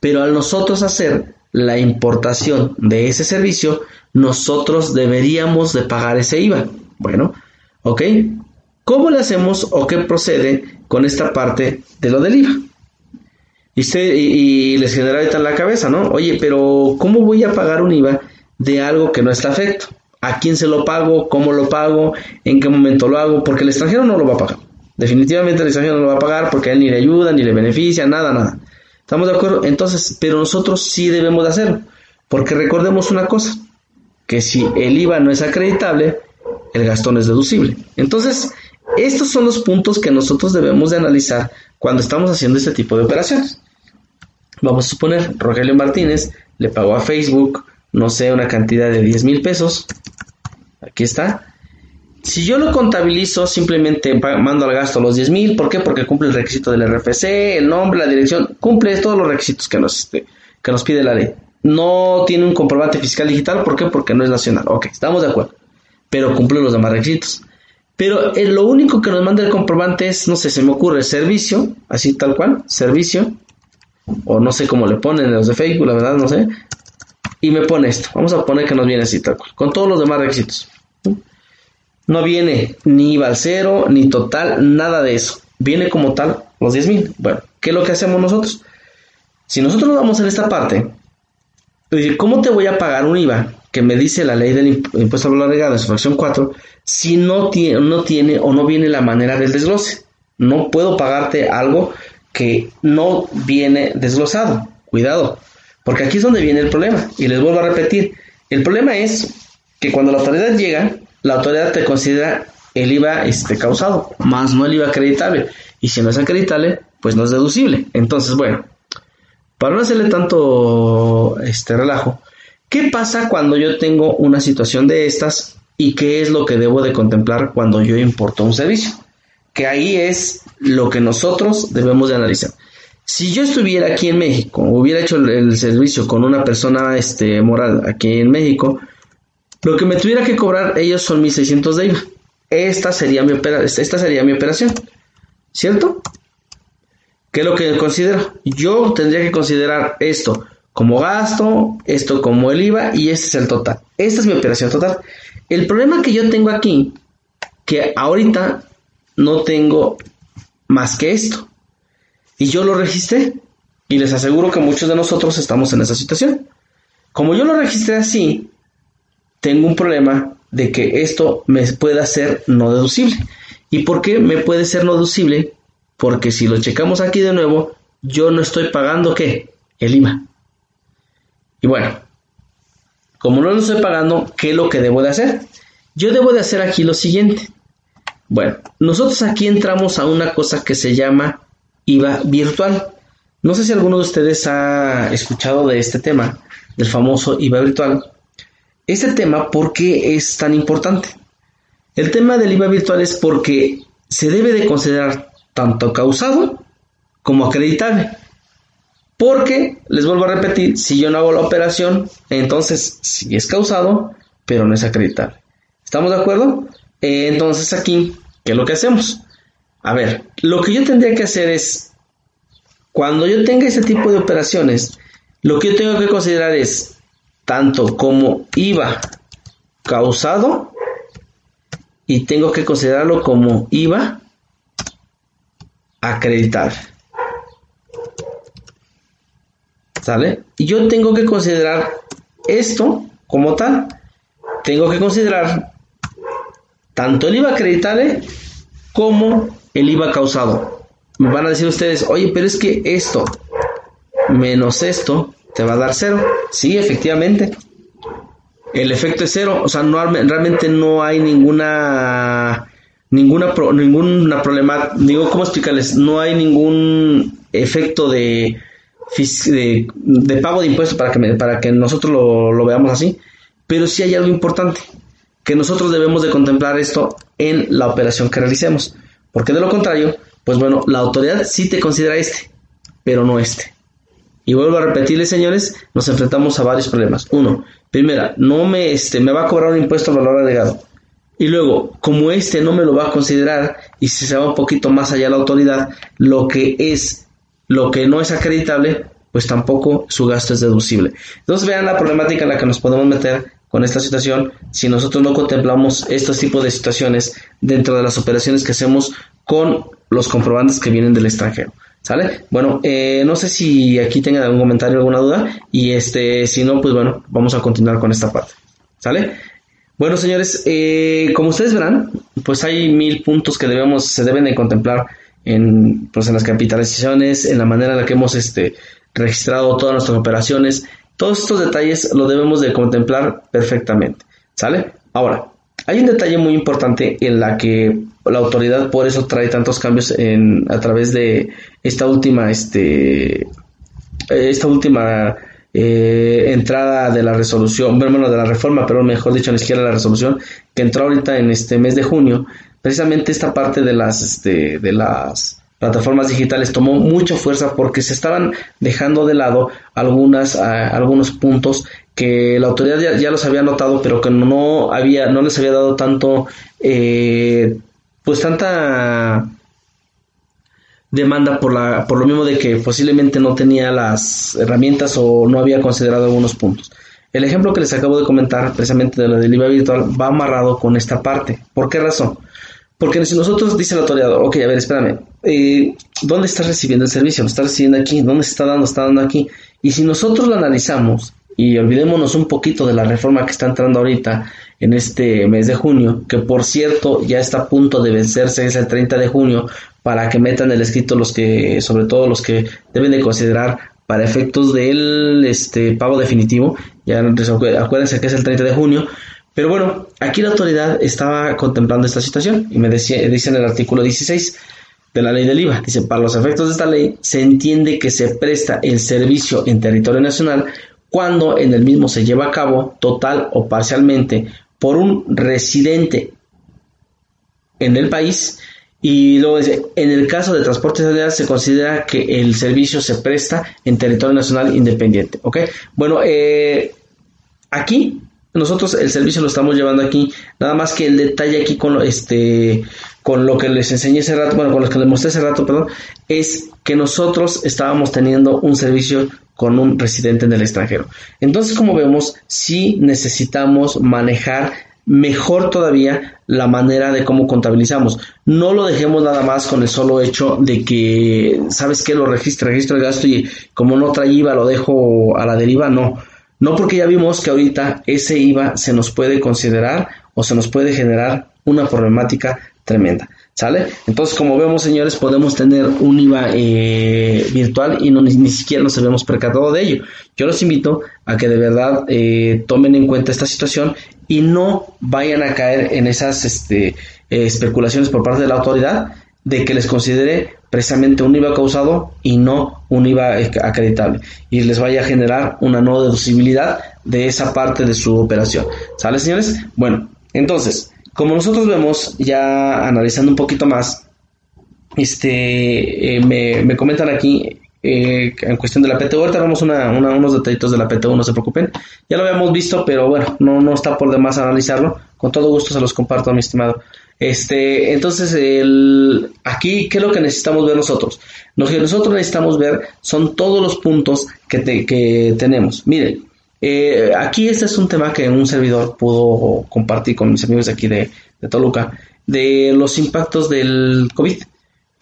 Pero al nosotros hacer la importación de ese servicio, nosotros deberíamos de pagar ese IVA. Bueno, ¿ok? ¿Cómo le hacemos o qué procede con esta parte de lo del IVA? Y, les genera ahorita en la cabeza, ¿no? Oye, pero ¿cómo voy a pagar un IVA de algo que no está afecto? ¿A quién se lo pago? ¿Cómo lo pago? ¿En qué momento lo hago? Porque el extranjero no lo va a pagar. Definitivamente el extranjero no lo va a pagar porque a él ni le ayuda, ni le beneficia, nada, nada. ¿Estamos de acuerdo? Entonces, pero nosotros sí debemos de hacerlo. Porque recordemos una cosa, que si el IVA no es acreditable, el gastón es deducible. Entonces, estos son los puntos que nosotros debemos de analizar cuando estamos haciendo este tipo de operaciones. Vamos a suponer, Rogelio Martínez le pagó a Facebook, no sé, una cantidad de 10 mil pesos. Aquí está. Si yo lo contabilizo, simplemente mando al gasto los 10 mil. ¿Por qué? Porque cumple el requisito del RFC, el nombre, la dirección, cumple todos los requisitos que nos, este, que nos pide la ley. No tiene un comprobante fiscal digital, ¿por qué? Porque no es nacional. Ok, estamos de acuerdo. Pero cumple los demás requisitos. Pero eh, lo único que nos manda el comprobante es, no sé, se me ocurre servicio, así tal cual, servicio, o no sé cómo le ponen los de Facebook, la verdad, no sé. Y me pone esto. Vamos a poner que nos viene así tal cual, con todos los demás requisitos. No viene ni IVA al cero, ni total, nada de eso. Viene como tal los 10 mil. Bueno, ¿qué es lo que hacemos nosotros? Si nosotros nos vamos en esta parte, ¿cómo te voy a pagar un IVA que me dice la ley del impuesto al valor agregado en su fracción 4 si no tiene, no tiene o no viene la manera del desglose? No puedo pagarte algo que no viene desglosado. Cuidado, porque aquí es donde viene el problema. Y les vuelvo a repetir, el problema es que cuando la autoridad llega, la autoridad te considera el IVA este, causado, más no el IVA acreditable. Y si no es acreditable, pues no es deducible. Entonces, bueno, para no hacerle tanto este relajo, ¿qué pasa cuando yo tengo una situación de estas y qué es lo que debo de contemplar cuando yo importo un servicio? Que ahí es lo que nosotros debemos de analizar. Si yo estuviera aquí en México, hubiera hecho el, servicio con una persona este, moral aquí en México, lo que me tuviera que cobrar ellos son 1600 de IVA. Esta sería mi, esta sería mi operación. ¿Cierto? ¿Qué es lo que considero? Yo tendría que considerar esto como gasto, esto como el IVA y este es el total. Esta es mi operación total. El problema que yo tengo aquí, que ahorita no tengo más que esto. Y yo lo registré. Y les aseguro que muchos de nosotros estamos en esa situación. Como yo lo registré así, tengo un problema de que esto me pueda ser no deducible. ¿Y por qué me puede ser no deducible? Porque si lo checamos aquí de nuevo, yo no estoy pagando qué? El IVA. Y bueno, como no lo estoy pagando, ¿qué es lo que debo de hacer? Yo debo de hacer aquí lo siguiente. Bueno, nosotros aquí entramos a una cosa que se llama IVA virtual. No sé si alguno de ustedes ha escuchado de este tema, del famoso IVA virtual. Este tema, ¿por qué es tan importante? El tema del IVA virtual es porque se debe de considerar tanto causado como acreditable. Porque, les vuelvo a repetir, si yo no hago la operación, entonces sí es causado, pero no es acreditable. ¿Estamos de acuerdo? Eh, entonces aquí, ¿qué es lo que hacemos? A ver, lo que yo tendría que hacer es, cuando yo tenga ese tipo de operaciones, lo que yo tengo que considerar es tanto como IVA causado y tengo que considerarlo como IVA acreditar. ¿Sale? Y yo tengo que considerar esto como tal. Tengo que considerar tanto el IVA acreditable como el IVA causado. Me van a decir ustedes, oye, pero es que esto menos esto te va a dar cero. Sí, efectivamente. El efecto es cero. O sea, no, realmente no hay ninguna ninguna, ninguna problema, digo, ¿cómo explicarles? No hay ningún efecto de, pago de impuestos para que, para que nosotros lo, lo, veamos así, pero sí hay algo importante, que nosotros debemos de contemplar esto en la operación que realicemos, porque de lo contrario, pues bueno, la autoridad sí te considera este, pero no este. Y vuelvo a repetirles, señores, nos enfrentamos a varios problemas. Uno, primera, no me, este, me va a cobrar un impuesto al valor agregado. Y luego, como este no me lo va a considerar y si se va un poquito más allá la autoridad, lo que es, lo que no es acreditable, pues tampoco su gasto es deducible. Entonces vean la problemática en la que nos podemos meter con esta situación si nosotros no contemplamos estos tipos de situaciones dentro de las operaciones que hacemos con los comprobantes que vienen del extranjero. ¿Sale? Bueno, eh, no sé si aquí tengan algún comentario, alguna duda. Y este, si no, pues bueno, vamos a continuar con esta parte. ¿Sale? Bueno, señores, eh, como ustedes verán, pues hay mil puntos que debemos, se deben de contemplar en, pues en las capitalizaciones, en la manera en la que hemos este, registrado todas nuestras operaciones. Todos estos detalles lo debemos de contemplar perfectamente. ¿Sale? Ahora, hay un detalle muy importante en la que la autoridad por eso trae tantos cambios en, a través de esta última, este, esta última eh, entrada de la resolución, bueno, de la reforma, pero mejor dicho, ni siquiera la resolución, que entró ahorita en este mes de junio, precisamente esta parte de las, este, de las plataformas digitales tomó mucha fuerza porque se estaban dejando de lado algunas, algunos puntos que la autoridad ya, los había notado, pero que no había, no les había dado tanto, eh, pues tanta demanda por la, por lo mismo de que posiblemente no tenía las herramientas o no había considerado algunos puntos. El ejemplo que les acabo de comentar, precisamente de la del IVA virtual, va amarrado con esta parte. ¿Por qué razón? Porque si nosotros, dice el autoridad, ok, a ver, espérame, eh, ¿dónde estás recibiendo el servicio? ¿Lo estás recibiendo aquí? ¿Dónde se está dando? ¿Está dando aquí? Y si nosotros lo analizamos y olvidémonos un poquito de la reforma que está entrando ahorita en este mes de junio, que por cierto ya está a punto de vencerse, es el 30 de junio, para que metan el escrito los que, sobre todo los que deben de considerar para efectos del este, pago definitivo, ya acuérdense que es el 30 de junio, pero bueno, aquí la autoridad estaba contemplando esta situación y me decía, dice en el artículo 16 de la ley del IVA, dice, para los efectos de esta ley se entiende que se presta el servicio en territorio nacional cuando en el mismo se lleva a cabo total o parcialmente por un residente en el país y luego dice, en el caso de transporte general se considera que el servicio se presta en territorio nacional independiente, ¿ok? Bueno, eh, aquí nosotros el servicio lo estamos llevando aquí, nada más que el detalle aquí con este con lo que les enseñé ese rato, bueno, con lo que les mostré ese rato, perdón, es que nosotros estábamos teniendo un servicio con un residente en el extranjero. Entonces, como vemos, sí necesitamos manejar mejor todavía la manera de cómo contabilizamos. No lo dejemos nada más con el solo hecho de que, ¿sabes qué? Lo registro, registro el gasto y como no trae IVA lo dejo a la deriva, no no porque ya vimos que ahorita ese IVA se nos puede considerar o se nos puede generar una problemática tremenda. ¿Sale? Entonces, como vemos, señores, podemos tener un IVA eh, virtual y no, ni, siquiera nos habíamos percatado de ello. Yo los invito a que de verdad eh, tomen en cuenta esta situación y no vayan a caer en esas este, eh, especulaciones por parte de la autoridad de que les considere precisamente un IVA causado y no un IVA acreditable y les vaya a generar una no deducibilidad de esa parte de su operación. ¿Sale, señores? Bueno, entonces, como nosotros vemos, ya analizando un poquito más, este, eh, me, comentan aquí eh, en cuestión de la PTU. Ahorita vamos una, unos detallitos de la PTU, no se preocupen. Ya lo habíamos visto, pero bueno, no, no está por demás analizarlo. Con todo gusto se los comparto, mi estimado. Este, entonces, el, aquí, ¿qué es lo que necesitamos ver nosotros? Lo que nosotros necesitamos ver son todos los puntos que, que tenemos. Miren, eh, aquí este es un tema que un servidor pudo compartir con mis amigos aquí de, de Toluca, de los impactos del COVID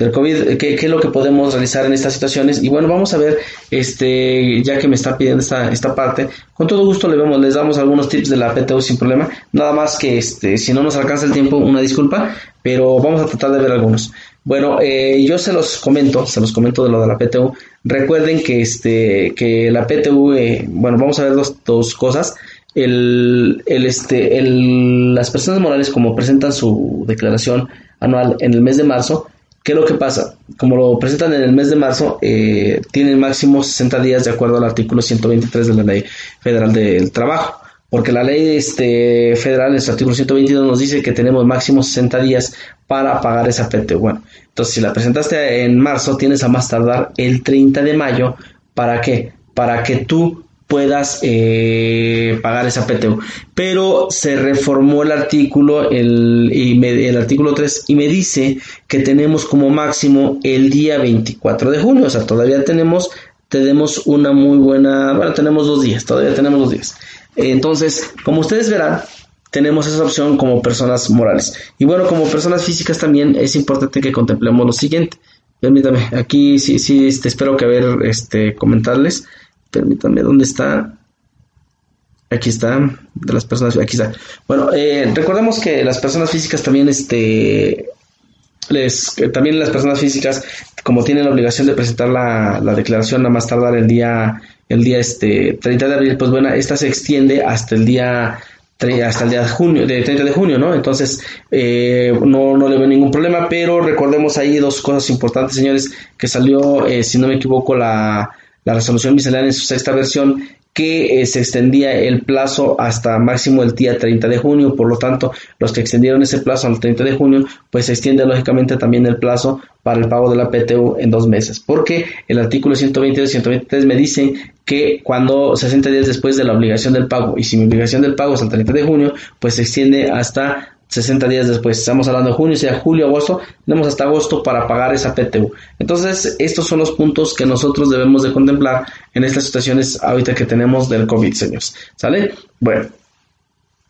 del COVID, ¿qué, es lo que podemos realizar en estas situaciones. Y bueno, vamos a ver, este, ya que me está pidiendo esta, esta parte, con todo gusto le vemos, les damos algunos tips de la PTU sin problema. Nada más que este, si no nos alcanza el tiempo, una disculpa, pero vamos a tratar de ver algunos. Bueno, eh, yo se los comento, se los comento de lo de la PTU. Recuerden que este, que la PTU, eh, bueno, vamos a ver dos, dos cosas. El, el, este, el, las personas morales como presentan su declaración anual en el mes de marzo, ¿Qué es lo que pasa? Como lo presentan en el mes de marzo, eh, tienen máximo 60 días de acuerdo al artículo 123 de la Ley Federal del Trabajo. porque la ley este, federal, en su artículo 122, nos dice que tenemos máximo 60 días para pagar esa PTU. Bueno, entonces si la presentaste en marzo, tienes a más tardar el 30 de mayo. ¿Para qué? Para que tú puedas eh, pagar esa PTU. Pero se reformó el artículo, el, el artículo 3, y me dice que tenemos como máximo el día 24 de junio. O sea, todavía tenemos, tenemos una muy buena, bueno, tenemos dos días, todavía tenemos dos días. Entonces, como ustedes verán, tenemos esa opción como personas morales. Y bueno, como personas físicas también es importante que contemplemos lo siguiente. Permítame, aquí sí, sí, este, espero que ver, este, comentarles. Permítanme, ¿dónde está? Aquí está, de las personas, aquí está. Bueno, eh, recordemos que las personas físicas también, este, les, también las personas físicas, como tienen la obligación de presentar la, la declaración a más tardar el día, el día este 30 de abril, pues bueno, esta se extiende hasta el día hasta el día de junio, de 30 de junio, ¿no? Entonces, eh, no, no le veo ningún problema, pero recordemos ahí dos cosas importantes, señores, que salió, eh, si no me equivoco, la, la resolución miscelánea en su sexta versión que eh, se extendía el plazo hasta máximo el día 30 de junio, por lo tanto, los que extendieron ese plazo al 30 de junio, pues se extiende lógicamente también el plazo para el pago de la PTU en dos meses, porque el artículo 122 y 123 me dicen que cuando 60 días después de la obligación del pago, y si mi obligación del pago es el 30 de junio, pues se extiende hasta 60 días después, estamos hablando de junio, sea julio, agosto, tenemos hasta agosto para pagar esa PTU. Entonces, estos son los puntos que nosotros debemos de contemplar en estas situaciones ahorita que tenemos del COVID, señores. ¿Sale? Bueno.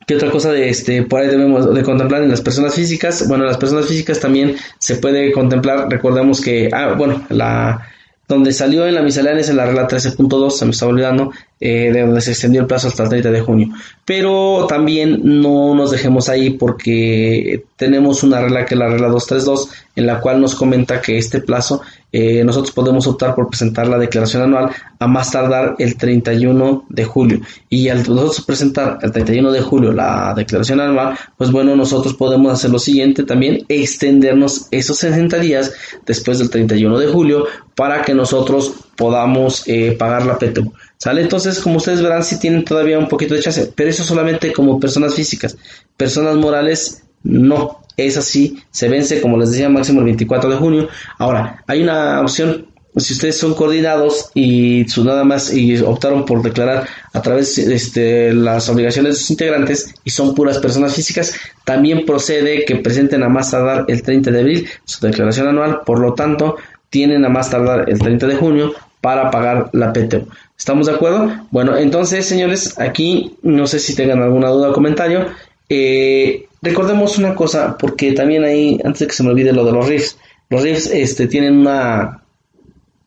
¿Qué otra cosa de este por ahí debemos de contemplar en las personas físicas? Bueno, las personas físicas también se puede contemplar, recordemos que, ah, bueno, la, donde salió en la miscelánea es en la regla 13.2, se me está olvidando, eh, de donde se extendió el plazo hasta el 30 de junio. Pero también no nos dejemos ahí porque tenemos una regla que es la regla 232, en la cual nos comenta que este plazo eh, nosotros podemos optar por presentar la declaración anual a más tardar el 31 de julio. Y al nosotros presentar el 31 de julio la declaración anual, pues bueno, nosotros podemos hacer lo siguiente también, extendernos esos 60 días después del 31 de julio para que nosotros podamos eh, pagar la PTU. ¿Sale? Entonces, como ustedes verán, sí tienen todavía un poquito de chance, pero eso solamente como personas físicas. Personas morales, no. Es así, se vence, como les decía, máximo el 24 de junio. Ahora, hay una opción, si ustedes son coordinados y su nada más y optaron por declarar a través de este, las obligaciones de sus integrantes y son puras personas físicas, también procede que presenten a más tardar el 30 de abril su declaración anual, por lo tanto, tienen a más tardar el 30 de junio para pagar la PTU. ¿Estamos de acuerdo? Bueno, entonces, señores, aquí no sé si tengan alguna duda o comentario. Eh, recordemos una cosa, porque también ahí, antes de que se me olvide lo de los riffs, los riffs este, tienen una,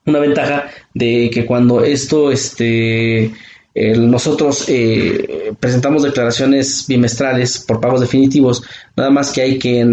una ventaja de que cuando esto, este, nosotros eh, presentamos declaraciones bimestrales por pagos definitivos, nada más que hay que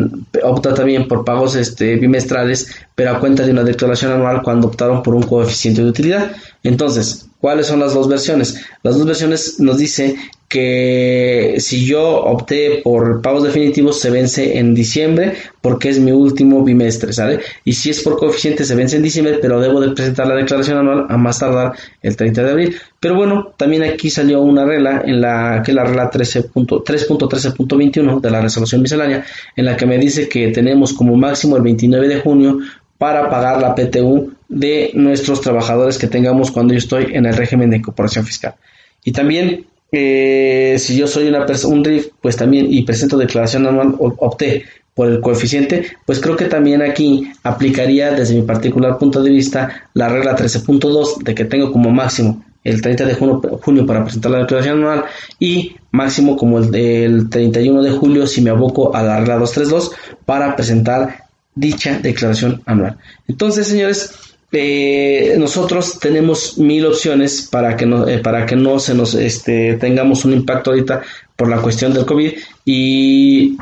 optar también por pagos este, bimestrales, pero a cuenta de una declaración anual cuando optaron por un coeficiente de utilidad. Entonces, ¿cuáles son las dos versiones? Las dos versiones nos dice que si yo opté por pagos definitivos se vence en diciembre porque es mi último bimestre, ¿sale? Y si es por coeficiente se vence en diciembre, pero debo de presentar la declaración anual a más tardar el 30 de abril. Pero bueno, también aquí salió una regla en la que la regla 3.13.21 de la resolución miscelánea en la que me dice que tenemos como máximo el 29 de junio para pagar la PTU de nuestros trabajadores que tengamos cuando yo estoy en el régimen de incorporación fiscal. Y también eh, si yo soy una un RIF, pues también, y presento declaración anual, opté por el coeficiente, pues creo que también aquí aplicaría desde mi particular punto de vista la regla 13.2 de que tengo como máximo el 30 de junio, para presentar la declaración anual y máximo como el del 31 de julio si me aboco a la regla 232 para presentar dicha declaración anual. Entonces, señores, eh, nosotros tenemos mil opciones para que no, eh, para que no se nos este, tengamos un impacto ahorita por la cuestión del COVID y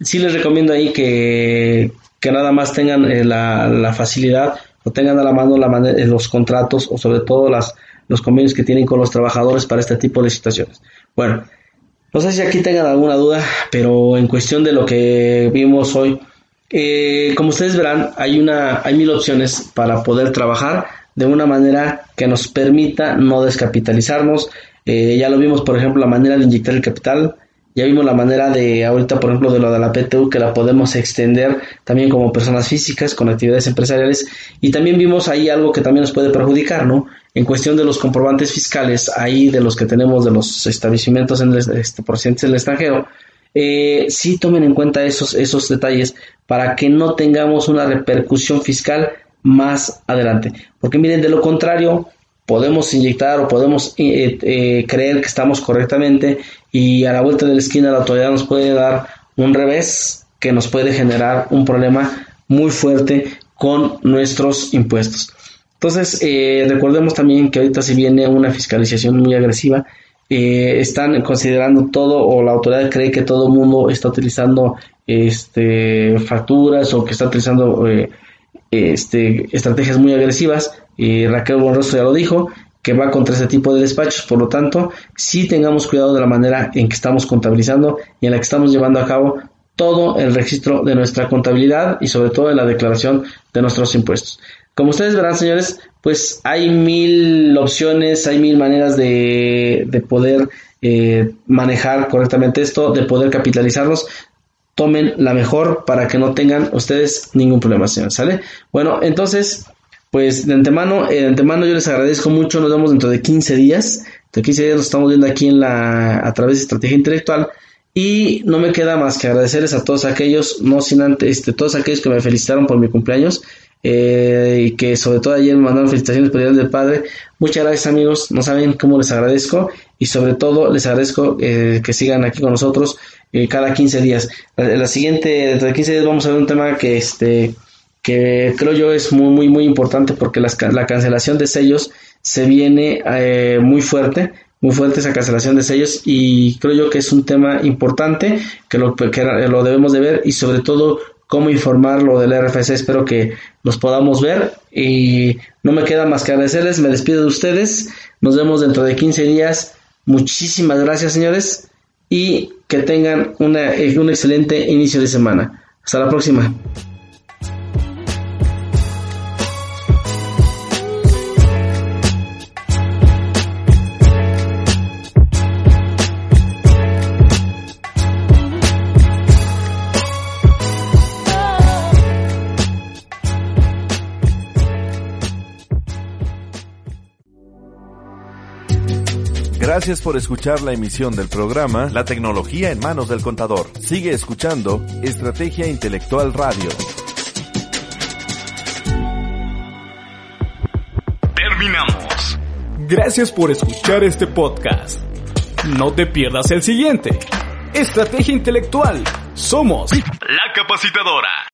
sí les recomiendo ahí que, que nada más tengan eh, la, la, facilidad o tengan a la mano la los contratos o sobre todo las, los convenios que tienen con los trabajadores para este tipo de situaciones. Bueno, no sé si aquí tengan alguna duda, pero en cuestión de lo que vimos hoy, eh, como ustedes verán, hay, una, hay mil opciones para poder trabajar de una manera que nos permita no descapitalizarnos, Eh, ya lo vimos, por ejemplo, la manera de inyectar el capital. Ya vimos la manera de, ahorita, por ejemplo, de lo de la PTU, que la podemos extender también como personas físicas con actividades empresariales. Y también vimos ahí algo que también nos puede perjudicar, ¿no? En cuestión de los comprobantes fiscales, ahí de los que tenemos de los establecimientos en el, este, procedentes del extranjero, eh, sí tomen en cuenta esos, esos detalles para que no tengamos una repercusión fiscal más adelante. Porque miren, de lo contrario, podemos inyectar o podemos eh, eh, creer que estamos correctamente y a la vuelta de la esquina la autoridad nos puede dar un revés que nos puede generar un problema muy fuerte con nuestros impuestos. Entonces, eh, recordemos también que ahorita se viene una fiscalización muy agresiva. Están considerando todo o la autoridad cree que todo el mundo está utilizando este, facturas o que está utilizando este, estrategias muy agresivas. y Raquel Bonrostro ya lo dijo, que va contra ese tipo de despachos. Por lo tanto, sí tengamos cuidado de la manera en que estamos contabilizando y en la que estamos llevando a cabo todo el registro de nuestra contabilidad y sobre todo en la declaración de nuestros impuestos. Como ustedes verán, señores, pues hay mil opciones, hay mil maneras de, de poder eh, manejar correctamente esto, de poder capitalizarlos. Tomen la mejor para que no tengan ustedes ningún problema, señores, ¿sale? Bueno, entonces, pues de antemano, eh, de antemano yo les agradezco mucho, nos vemos dentro de 15 días, de 15 días nos estamos viendo aquí en la, a través de Estrategia Intelectual, y no me queda más que agradecerles a todos aquellos, no sin antes, este, todos aquellos que me felicitaron por mi cumpleaños, eh, y que sobre todo ayer me mandaron felicitaciones por el del Padre. Muchas gracias amigos, no saben cómo les agradezco y sobre todo les agradezco eh, que sigan aquí con nosotros eh, cada 15 días. La, siguiente, dentro de 15 días vamos a ver un tema que este que creo yo es muy muy muy importante porque la cancelación de sellos se viene eh, muy fuerte muy fuerte esa cancelación de sellos y creo yo que es un tema importante que lo, que lo debemos de ver y sobre todo cómo informarlo del RFC. Espero que nos podamos ver y no me queda más que agradecerles. Me despido de ustedes. Nos vemos dentro de 15 días. Muchísimas gracias, señores y que tengan un excelente inicio de semana. Hasta la próxima. Gracias por escuchar la emisión del programa La tecnología en manos del contador. Sigue escuchando Estrategia Intelectual Radio. Terminamos. Gracias por escuchar este podcast. No te pierdas el siguiente. Estrategia Intelectual. Somos la capacitadora.